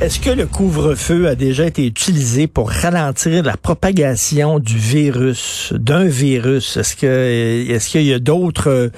Est-ce que le couvre-feu a déjà été utilisé pour ralentir la propagation du virus, d'un virus? Est-ce que est-ce qu'il y a d'autres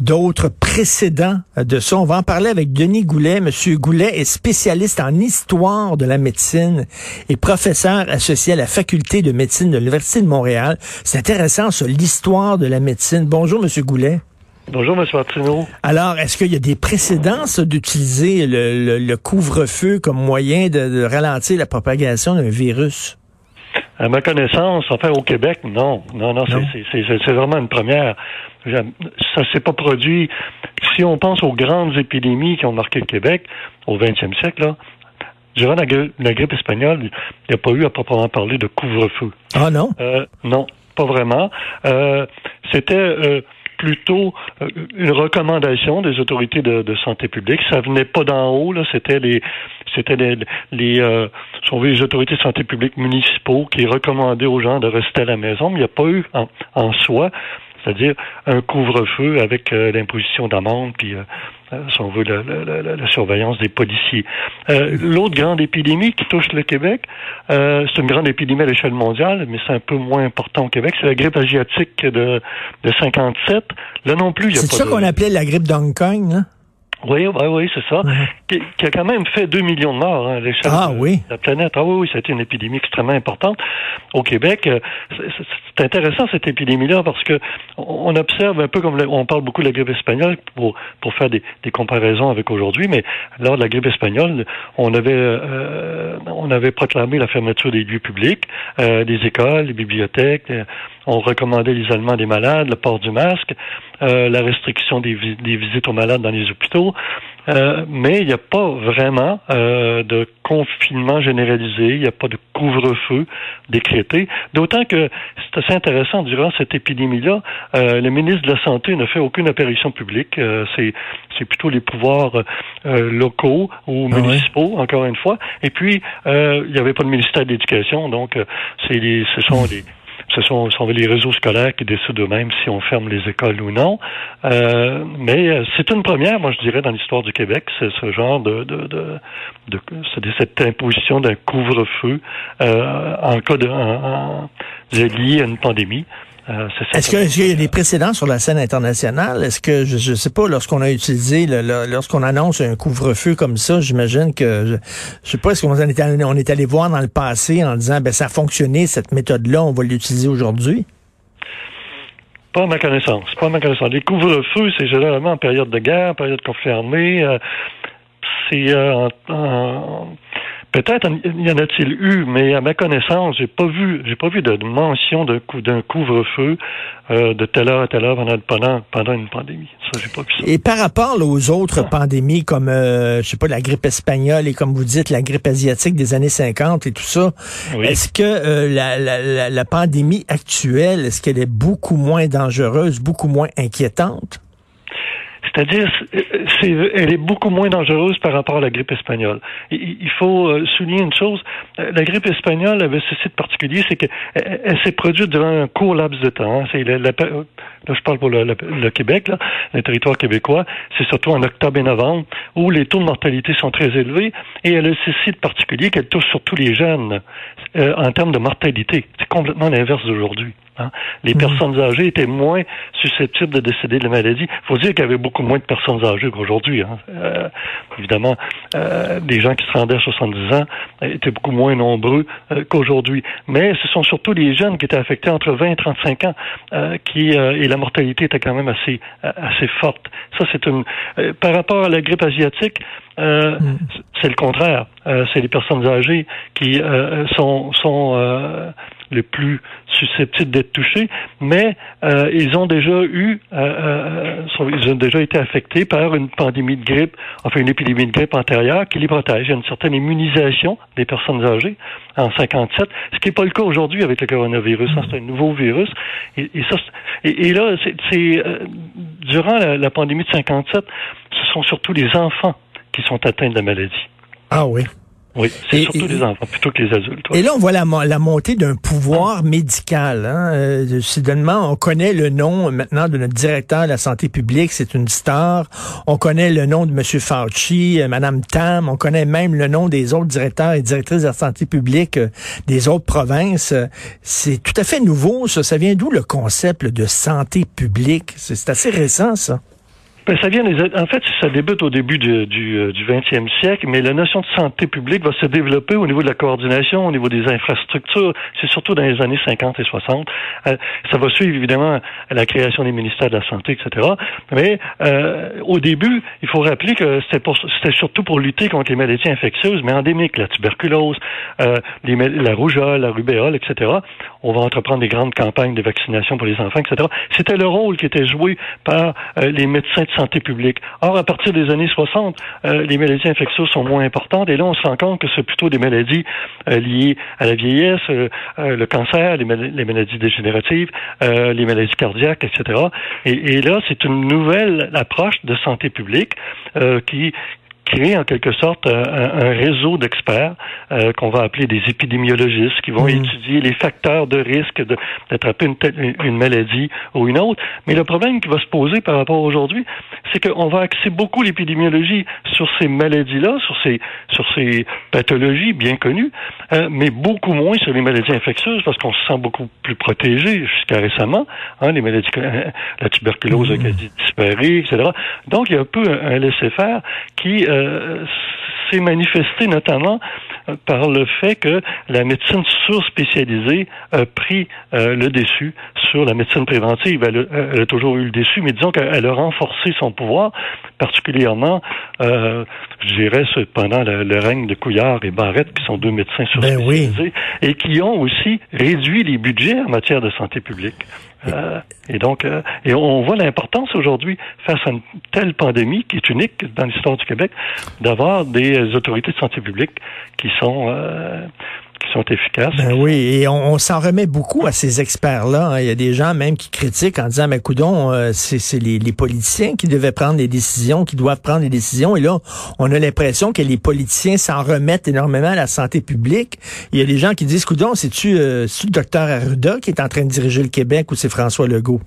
d'autres précédents de ça? On va en parler avec Denis Goulet. Monsieur Goulet est spécialiste en histoire de la médecine et professeur associé à la faculté de médecine de l'Université de Montréal. C'est intéressant, ça, l'histoire de la médecine. Bonjour, Monsieur Goulet. Bonjour, M. Martineau. Alors, est-ce qu'il y a des précédences d'utiliser le, couvre-feu comme moyen de, ralentir la propagation d'un virus? À ma connaissance, enfin au Québec, non. Non, non, c'est vraiment une première. Ça s'est pas produit. Si on pense aux grandes épidémies qui ont marqué le Québec au 20e siècle, là, durant la, grippe espagnole, il n'y a pas eu à proprement parler de couvre-feu. Ah non? Euh, non, pas vraiment. Euh, C'était euh, plutôt euh, une recommandation des autorités de, santé publique. Ça venait pas d'en haut, là. C'était les, c'était les, les, euh, les autorités de santé publique municipaux qui recommandaient aux gens de rester à la maison. Mais il n'y a pas eu en, en soi c'est-à-dire un couvre-feu avec euh, l'imposition d'amende, puis, euh, euh, si on veut, la, surveillance des policiers. L'autre grande épidémie qui touche le Québec, c'est une grande épidémie à l'échelle mondiale, mais c'est un peu moins important au Québec, c'est la grippe asiatique de, de 57. Là non plus, il y a pas C'est ça qu'on appelait la grippe d'Hong Kong, hein? Oui, oui, oui, c'est ça. Qui, a quand même fait 2 millions de morts hein, à l'échelle ah, de oui. la planète. Ah oui, oui, ça a été une épidémie extrêmement importante au Québec. Euh, c'est intéressant cette épidémie-là parce que on observe un peu comme on parle beaucoup de la grippe espagnole pour pour faire des, des comparaisons avec aujourd'hui, mais lors de la grippe espagnole, on avait euh, on avait proclamé la fermeture des lieux publics, euh, des écoles, des bibliothèques. on recommandait l'isolement des malades, le port du masque, la restriction des, des visites aux malades dans les hôpitaux. Euh, mais il n'y a pas vraiment euh, de confinement généralisé, il n'y a pas de couvre-feu décrété. D'autant que c'est assez intéressant, durant cette épidémie-là, euh, le ministre de la Santé n'a fait aucune apparition publique. c'est, plutôt les pouvoirs locaux ou ah municipaux, encore une fois. Et puis, il n'y avait pas de ministère de l'Éducation, donc c'est ce sont les ce sont, sont les réseaux scolaires qui décident eux-mêmes si on ferme les écoles ou non. Euh, mais euh, c'est une première, moi je dirais, dans l'histoire du Québec, c'est ce genre de, de, de, de cette imposition d'un couvre-feu euh, en cas de en, lié à une pandémie. Euh, est-ce qu'il y a des précédents sur la scène internationale? Est-ce que, je ne sais pas, lorsqu'on a utilisé, lorsqu'on annonce un couvre-feu comme ça, j'imagine que, je, ne sais pas, est-ce qu'on est, allé, on est allé voir dans le passé en disant, ben ça a fonctionné, cette méthode-là, on va l'utiliser aujourd'hui? Pas à ma connaissance. Pas à ma connaissance. Les couvre-feux, c'est généralement en période de guerre, en période de conflit armé. Euh, c'est euh, en Peut-être y en a-t-il eu, mais à ma connaissance, j'ai pas vu, j'ai pas vu de mention d'un coup d'un couvre-feu euh, de telle heure à telle heure pendant pendant, une pandémie. Ça, j'ai pas vu ça. Et par rapport aux autres pandémies comme euh, je sais pas la grippe espagnole et comme vous dites la grippe asiatique des années 50 et tout ça, est-ce que euh, la, la, la pandémie actuelle, est-ce qu'elle est beaucoup moins dangereuse, beaucoup moins inquiétante? C'est-à-dire, c'est, elle est beaucoup moins dangereuse par rapport à la grippe espagnole. Il faut euh, souligner une chose, euh, la grippe espagnole avait ceci de particulier, c'est qu'elle elle, s'est produite durant un court laps de temps. Hein. Là, je parle pour le, Québec, là, le territoire québécois, c'est surtout en octobre et novembre, où les taux de mortalité sont très élevés, et elle a ceci de particulier qu'elle touche surtout les jeunes euh, en termes de mortalité. C'est complètement l'inverse d'aujourd'hui. Hein. Les mmh. personnes âgées étaient moins susceptibles de décéder de la maladie. Il faut dire qu'il y avait beaucoup moins de personnes âgées qu'aujourd'hui. Hein. Euh, évidemment, euh, les gens qui se rendaient à 70 ans étaient beaucoup moins nombreux euh, qu'aujourd'hui. Mais ce sont surtout les jeunes qui étaient affectés entre 20 et 35 ans euh, qui et la mortalité était quand même assez assez forte. Ça, c'est une par rapport à la grippe asiatique. Mmh. C'est le contraire. c'est les personnes âgées qui sont, sont les plus susceptibles d'être touchés, mais euh, ils ont déjà eu, euh, euh, ils ont déjà été affectés par une pandémie de grippe, enfin une épidémie de grippe antérieure qui les protège. Il y a une certaine immunisation des personnes âgées en 57, ce qui n'est pas le cas aujourd'hui avec le coronavirus. Hein, c'est un nouveau virus. Et, ça, et, là, c'est durant la, la pandémie de 57, ce sont surtout les enfants qui sont atteints de la maladie. Ah oui. Oui, c'est surtout les enfants plutôt que les adultes. Et là, on voit la, la montée d'un pouvoir médical. Hein? Euh, soudainement, on connaît le nom maintenant de notre directeur de la santé publique, c'est une star. On connaît le nom de M. Fauci, euh, Mme Tam. On connaît même le nom des autres directeurs et directrices de la santé publique euh, des autres provinces. C'est tout à fait nouveau, ça. Ça vient d'où le concept de santé publique? C'est assez récent, ça. Ben, ça vient en fait, ça débute au début du, du, euh, du 20e siècle, mais la notion de santé publique va se développer au niveau de la coordination, au niveau des infrastructures. C'est surtout dans les années 50 et 60. Euh, ça va suivre évidemment la création des ministères de la santé, etc. Mais euh, au début, il faut rappeler que c'était surtout pour lutter contre les maladies infectieuses, mais endémiques, la tuberculose, euh, les, la rougeole, la rubéole, etc. On va entreprendre des grandes campagnes de vaccination pour les enfants, etc. C'était le rôle qui était joué par les médecins de santé publique. Or, à partir des années 60, euh, les maladies infectieuses sont moins importantes et là, on se rend compte que c'est plutôt des maladies euh, liées à la vieillesse, euh, le cancer, les, maladies dégénératives, les maladies cardiaques, etc. Et, et là, c'est une nouvelle approche de santé publique qui créer en quelque sorte euh, un, réseau d'experts euh, qu'on va appeler des épidémiologistes qui vont mmh. étudier les facteurs de risque d'attraper une, une, maladie ou une autre. Mais le problème qui va se poser par rapport à aujourd'hui, c'est qu'on va axer beaucoup l'épidémiologie sur ces maladies-là, sur ces, sur ces pathologies bien connues, euh, mais beaucoup moins sur les maladies infectieuses parce qu'on se sent beaucoup plus protégé jusqu'à récemment. Hein, les maladies, la tuberculose a quasi disparu, etc. Donc, il y a un peu un, laisser-faire qui euh, s'est manifesté notamment euh, par le fait que la médecine surspécialisée a pris euh, le dessus sur la médecine préventive. Elle, a toujours eu le dessus, mais disons qu'elle a renforcé son pouvoir, particulièrement, je dirais, pendant le, règne de Couillard et Barrette, qui sont deux médecins ben surspécialisés, et qui ont aussi réduit les budgets en matière de santé publique. Euh, et donc, euh, et on voit l'importance aujourd'hui, face à une telle pandémie qui est unique dans l'histoire du Québec, d'avoir des autorités de santé publique qui sont euh, sont efficaces. Ben oui, et on, s'en remet beaucoup à ces experts-là. Hein. Il y a des gens même qui critiquent en disant, mais coudon, euh, c'est les, les, politiciens qui devaient prendre les décisions, qui doivent prendre les décisions. Et là, on a l'impression que les politiciens s'en remettent énormément à la santé publique. Il y a des gens qui disent, coudon, c'est-tu euh, le docteur Arruda qui est en train de diriger le Québec ou c'est François Legault?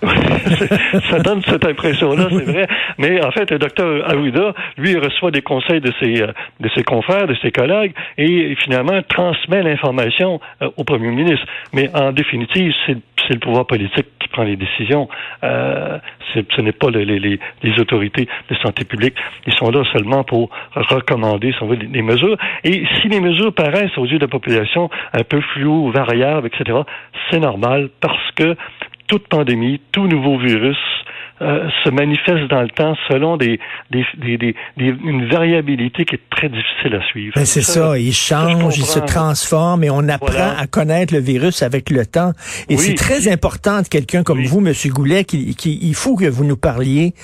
ça donne cette impression-là, c'est vrai. Mais en fait, le docteur Aouida, lui, reçoit des conseils de ses, euh, de ses confrères, de ses collègues, et finalement transmet l'information euh, au premier ministre. Mais en définitive, c'est le pouvoir politique qui prend les décisions. Euh, ce n'est pas les, les, les, autorités de santé publique. Ils sont là seulement pour recommander si on veut, des mesures. Et si les mesures paraissent aux yeux de la population un peu floues, variables, etc., c'est normal parce que toute pandémie, tout nouveau virus euh, se manifeste dans le temps selon des, des, des, une variabilité qui est très difficile à suivre. Ben c'est ça, il change, il se transforme et on apprend à connaître le virus avec le temps. Et c'est très important de quelqu'un comme vous, Monsieur Goulet, qu'il qui, il faut que vous nous parliez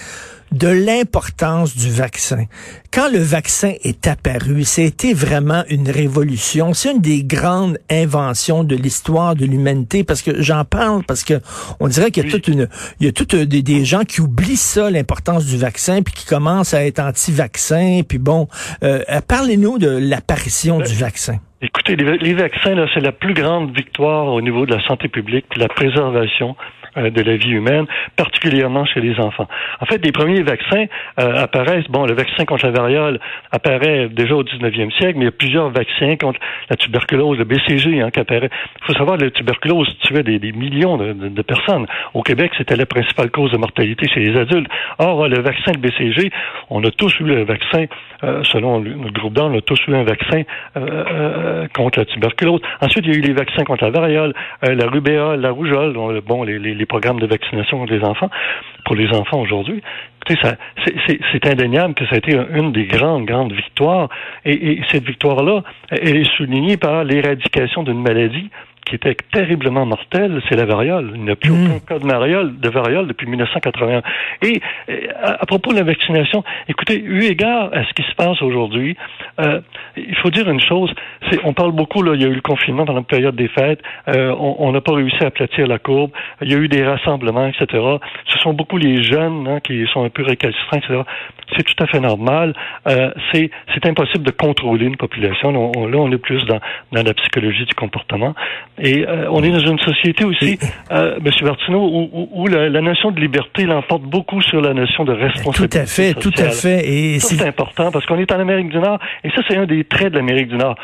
de l'importance du vaccin. Quand le vaccin est apparu, c'était vraiment une révolution. C'est une des grandes inventions de l'histoire de l'humanité parce que j'en parle parce que on dirait qu'il y a toute une, il y a toutes des, des, gens qui oublient ça, l'importance du vaccin, puis qui commencent à être anti-vaccin. Puis bon, euh, parlez-nous de l'apparition du vaccin. Écoutez, les, les vaccins, c'est la plus grande victoire au niveau de la santé publique, la préservation euh, de la vie humaine, particulièrement chez les enfants. En fait, les premiers vaccins euh, apparaissent, bon, le vaccin contre la variole apparaît déjà au 19e siècle, mais il y a plusieurs vaccins contre la tuberculose, le BCG hein, qui apparaît. Il faut savoir que la tuberculose tuait des, des millions de, de, personnes. Au Québec, c'était la principale cause de mortalité chez les adultes. Or, le vaccin de BCG, on a tous eu le vaccin, euh, selon notre groupe d'âge, on a tous eu un vaccin euh, contre la tuberculose. Ensuite, il y a eu les vaccins contre la variole, la rubéole, la rougeole, bon, les, les programmes de vaccination contre les enfants, pour les enfants aujourd'hui. Écoutez, c'est indéniable que ça a été une des grandes, grandes victoires. Et, cette victoire-là, elle est soulignée par l'éradication d'une maladie qui était terriblement mortel, c'est la variole. Il n'y a plus Mm. aucun cas de variole, de variole depuis 1981. Et, et, à, à propos de la vaccination, écoutez, eu égard à ce qui se passe aujourd'hui, euh, il faut dire une chose. C'est, on parle beaucoup là, il y a eu le confinement pendant la période des fêtes. euh, on on n'a pas réussi à aplatir la courbe. Il y a eu des rassemblements, etc. Ce sont beaucoup les jeunes hein, qui sont un peu récalcitrants, etc. C'est tout à fait normal. Euh, c'est, c'est impossible de contrôler une population. Là, on, là, on est plus dans, dans la psychologie du comportement. Et euh, on est dans une société aussi, euh, M. Bertineau, où, où, où la, la notion de liberté l'emporte beaucoup sur la notion de Tout responsabilité. à fait, tout à fait. Et c'est important parce qu'on est en Amérique du Nord et ça, c'est un des traits de l'Amérique du Nord.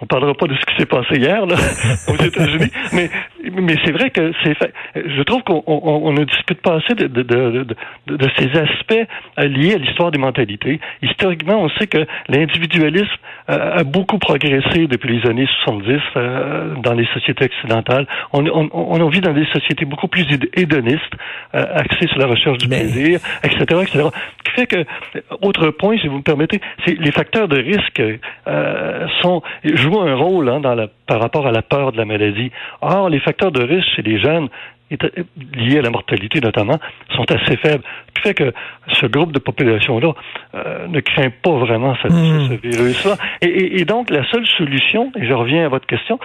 On parlera pas de ce qui s'est passé hier là, aux États-Unis, mais, mais c'est vrai que c'est fait. Je trouve qu'on on, on ne discute pas assez de, de, de, de, de ces aspects liés à l'histoire des mentalités. Historiquement, on sait que l'individualisme euh, a beaucoup progressé depuis les années 70 euh, dans les sociétés occidentales. On, on, on vit dans des sociétés beaucoup plus héd- hédonistes, euh, axées sur la recherche du Mais- plaisir, etc., etc. Ce qui fait que, autre point, si vous me permettez, c'est les facteurs de risque euh, sont jouent un rôle hein, dans la, par rapport à la peur de la maladie. Or, les facteurs de risque chez les jeunes liés à la mortalité notamment, sont assez faibles. Ce qui fait que ce groupe de population-là euh, ne craint pas vraiment ce, ce virus-là. Et, et- et donc, la seule solution, et je reviens à votre question,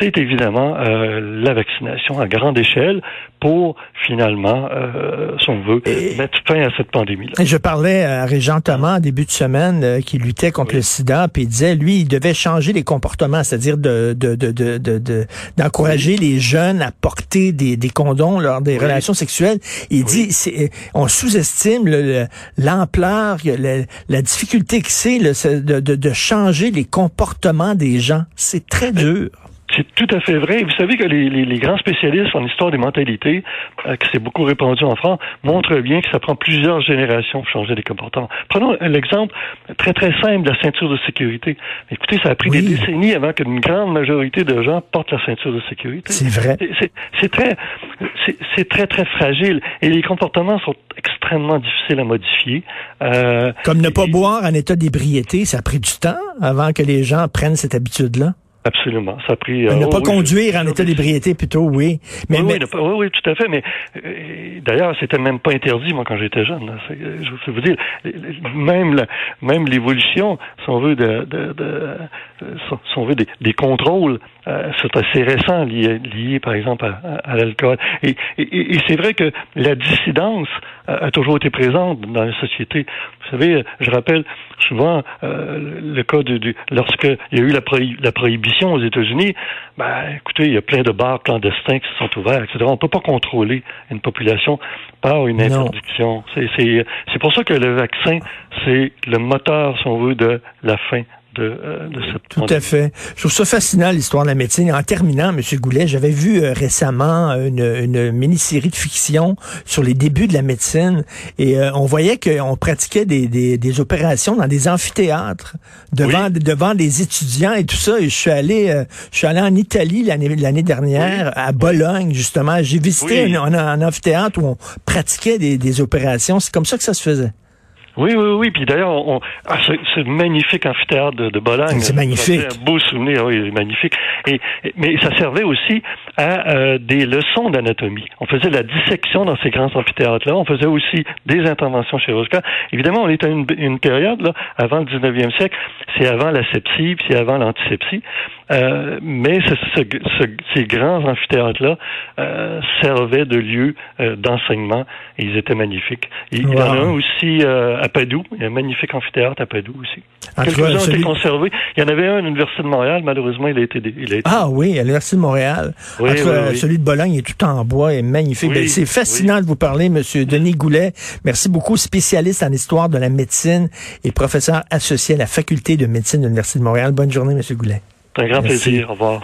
c'est évidemment euh, la vaccination à grande échelle pour finalement, euh, si on veut, Et- mettre fin à cette pandémie-là. Je parlais à Régent Thomas en début de semaine euh, qui luttait contre Oui. le sida, puis il disait lui il devait changer les comportements, c'est-à-dire de de de de de- de- d'encourager les jeunes à porter des, des condoms lors des Oui. relations sexuelles. Il dit c'est on sous-estime le- le- l'ampleur, le- la difficulté que c'est là, c'est de, de de changer les comportements des gens. C'est très dur. C'est tout à fait vrai. Vous savez que les, les- les grands spécialistes en histoire des mentalités, euh, qui s'est beaucoup répandu en France, montrent bien que ça prend plusieurs générations pour changer les comportements. Prenons l'exemple très très simple de la ceinture de sécurité. Écoutez, ça a pris Oui. des décennies avant qu'une grande majorité de gens portent la ceinture de sécurité. C'est vrai. C'est- très, c'est- c'est très très fragile et les comportements sont extrêmement difficiles à modifier. Euh, Comme ne pas et- boire en état d'ébriété, ça a pris du temps avant que les gens prennent cette habitude-là? Absolument, ça a pris. ne euh, pas oh, oui, conduire en état d'ébriété plutôt, oui. Mais, oui, mais- oui, ne pas- oui, oui, tout à fait. Mais euh, d'ailleurs, c'était même pas interdit, moi, quand j'étais jeune. là. Euh, Je veux vous dire, même la- même l'évolution, si on veut, de, de, de- si on veut des, des contrôles, euh, c'est assez récent, lié, lié, par exemple, à, à- à l'alcool. Et, et- et c'est vrai que la dissidence a toujours été présente dans la société. Vous savez, je rappelle souvent euh, le cas du, du lorsque il y a eu la, prohi- la prohibition aux États-Unis. Ben, écoutez, il y a plein de bars clandestins qui se sont ouverts, etc. On peut pas contrôler une population par une interdiction. C'est pour ça que le vaccin c'est le moteur, si on veut, de la fin de, euh, de cette Tout à fait. Je trouve ça fascinant, l'histoire de la médecine. En terminant, M. Goulet, j'avais vu euh, récemment une, une mini-série de fiction sur les débuts de la médecine et euh, on voyait qu'on pratiquait des, des, des opérations dans des amphithéâtres devant, devant des étudiants et tout ça. Et je suis allé, euh, je suis allé en Italie l'année l'année dernière, à Bologne, justement. J'ai visité Oui. un, un- un amphithéâtre où on pratiquait des, des opérations. C'est comme ça que ça se faisait. Oui, oui, oui. Puis d'ailleurs, on, ah, c'est magnifique amphithéâtre de, de Bologne. C'est magnifique. Un beau souvenir, oui, c'est magnifique. Et- mais ça servait aussi à euh, des leçons d'anatomie. On faisait la dissection dans ces grands amphithéâtres-là. On faisait aussi des interventions chirurgicales. Évidemment, on est à une, une période, là, avant le 19e siècle. C'est avant la sepsie, puis c'est avant l'antisepsie. Euh, mais ce- ce- ce- ces grands amphithéâtres-là euh, servaient de lieu euh, d'enseignement et ils étaient magnifiques. Il y en a un aussi euh, à Padoue. Il y a un magnifique amphithéâtre à Padoue aussi. Cas, Quelques-uns ont celui- été conservés. Il y en avait un à l'Université de Montréal. Malheureusement, il a été... Il a été... Ah oui, à l'Université de Montréal. Oui, En tout cas, oui, oui. celui de Bologne est tout en bois et magnifique. Ben, c'est fascinant de vous parler, Monsieur Denis Goulet. Merci beaucoup, spécialiste en histoire de la médecine et professeur associé à la faculté de médecine de l'Université de Montréal. Bonne journée, Monsieur Goulet. C'est un grand Merci. plaisir. Au revoir.